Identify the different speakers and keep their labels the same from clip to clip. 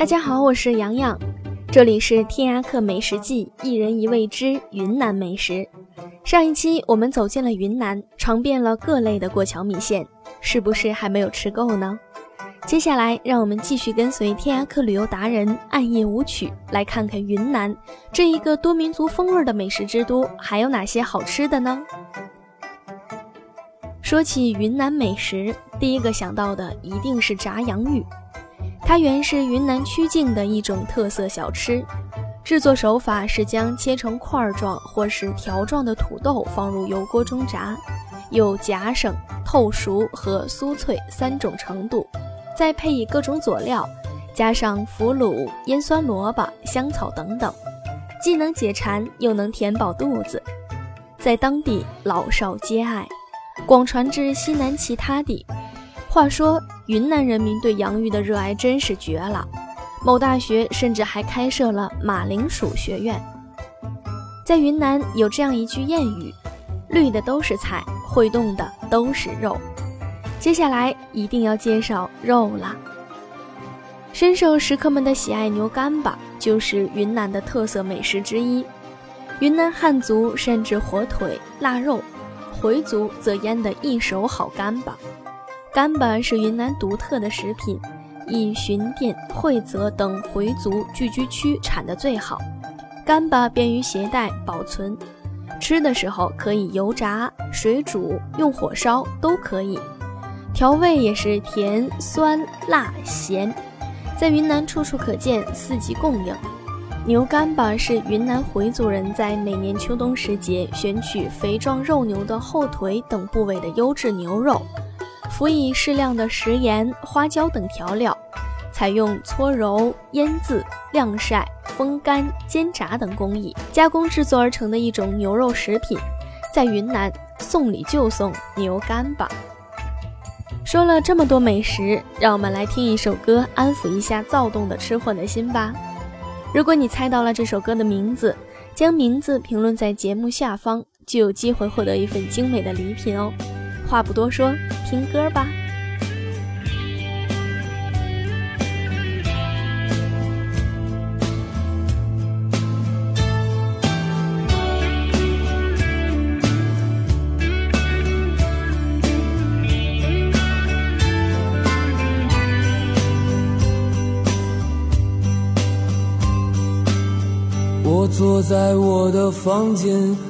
Speaker 1: 大家好，我是洋洋，这里是天涯客美食记，一人一味之云南美食。上一期我们走进了云南，尝遍了各类的过桥米线，是不是还没有吃够呢？接下来，让我们继续跟随天涯客旅游达人暗夜舞曲，来看看云南这一个多民族风味的美食之都，还有哪些好吃的呢？说起云南美食，第一个想到的一定是炸洋芋。它原是云南曲靖的一种特色小吃，制作手法是将切成块状或是条状的土豆放入油锅中炸，有夹生、透熟和酥脆三种程度，再配以各种佐料，加上腐乳、腌酸萝卜、香草等等，既能解馋又能填饱肚子，在当地老少皆爱，广传至西南其他地。话说，云南人民对洋芋的热爱真是绝了。某大学甚至还开设了马铃薯学院。在云南有这样一句谚语：“绿的都是菜，会动的都是肉。”接下来一定要介绍肉了。深受食客们的喜爱，牛干巴就是云南的特色美食之一。云南汉族甚至火腿、腊肉，回族则腌得一手好干巴。干巴是云南独特的食品，以寻甸、会泽等回族聚居区产的最好。干巴便于携带保存，吃的时候可以油炸、水煮、用火烧都可以。调味也是甜、酸、辣、咸，在云南处处可见，四季供应。牛干巴是云南回族人在每年秋冬时节选取肥壮肉牛的后腿等部位的优质牛肉。辅以适量的食盐、花椒等调料，采用搓揉、腌渍、晾晒、风干、煎炸等工艺加工制作而成的一种牛肉食品，在云南送礼就送牛干巴。说了这么多美食，让我们来听一首歌，安抚一下躁动的吃货的心吧。如果你猜到了这首歌的名字，将名字评论在节目下方，就有机会获得一份精美的礼品哦。话不多说，听歌吧。
Speaker 2: 我坐在我的房间。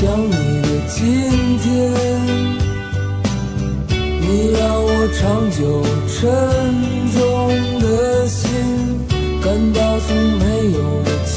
Speaker 2: 想你的今天。你让我长久沉重的心，感到从没有的轻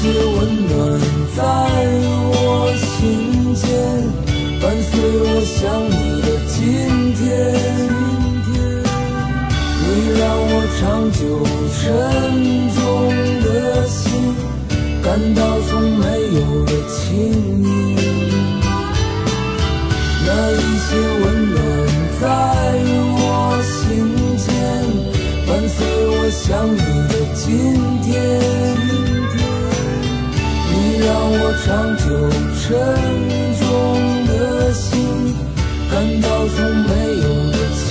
Speaker 2: 些温暖在我心间，伴随我想你的今天。你让我长久沉重的心，感到从没有的轻盈。那一些温暖在我心间，伴随我想你长久沉重的心，感到从没有的轻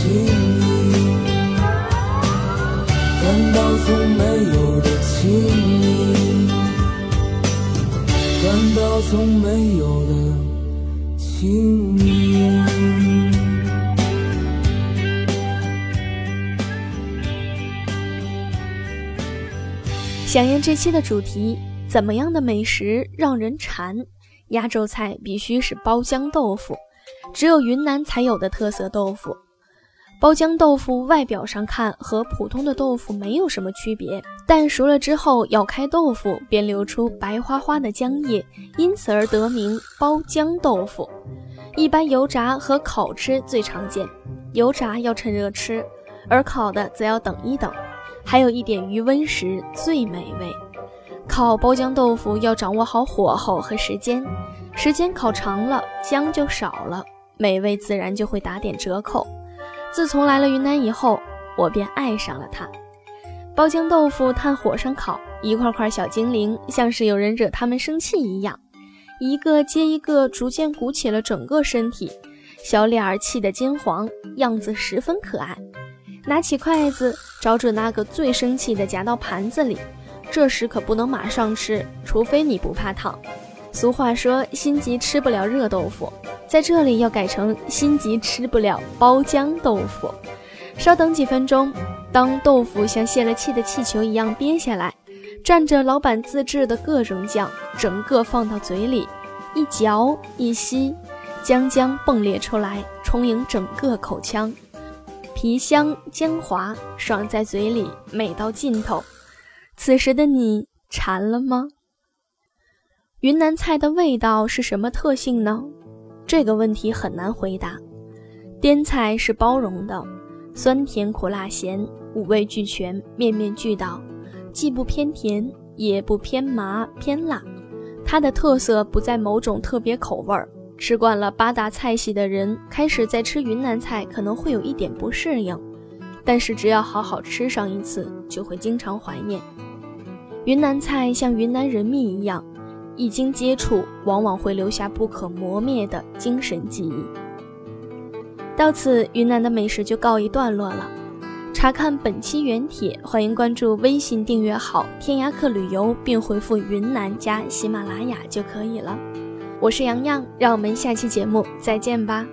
Speaker 2: 盈，感到从没有的轻盈，感到从没有的轻盈。
Speaker 1: 响应这期的主题。怎么样的美食让人馋？压轴菜必须是包浆豆腐，只有云南才有的特色豆腐。包浆豆腐外表上看和普通的豆腐没有什么区别，但熟了之后咬开豆腐便流出白花花的浆液，因此而得名包浆豆腐。一般油炸和烤吃最常见，油炸要趁热吃，而烤的则要等一等。还有一点余温时最美味。烤包浆豆腐要掌握好火候和时间，时间烤长了，浆就少了，美味自然就会打点折扣。自从来了云南以后，我便爱上了它。包浆豆腐炭火上烤，一块块小精灵像是有人惹他们生气一样，一个接一个逐渐鼓起了整个身体，小脸儿气得金黄，样子十分可爱。拿起筷子，找准那个最生气的夹到盘子里。这时可不能马上吃，除非你不怕烫。俗话说“心急吃不了热豆腐”，在这里要改成“心急吃不了包浆豆腐”。稍等几分钟，当豆腐像泄了气的气球一样憋下来，蘸着老板自制的各种酱，整个放到嘴里，一嚼一吸，浆浆迸裂出来，充盈整个口腔，皮香浆滑，爽在嘴里，美到尽头。此时的你馋了吗？云南菜的味道是什么特性呢？这个问题很难回答。滇菜是包容的，酸甜苦辣咸五味俱全，面面俱到，既不偏甜，也不偏麻偏辣。它的特色不在某种特别口味儿。吃惯了八大菜系的人，开始在吃云南菜可能会有一点不适应，但是只要好好吃上一次，就会经常怀念。云南菜像云南人蜜一样，一经接触，往往会留下不可磨灭的精神记忆。到此，云南的美食就告一段落了。查看本期原帖，欢迎关注微信订阅号“天涯客旅游”，并回复“云南”加喜马拉雅就可以了。我是洋洋，让我们下期节目再见吧。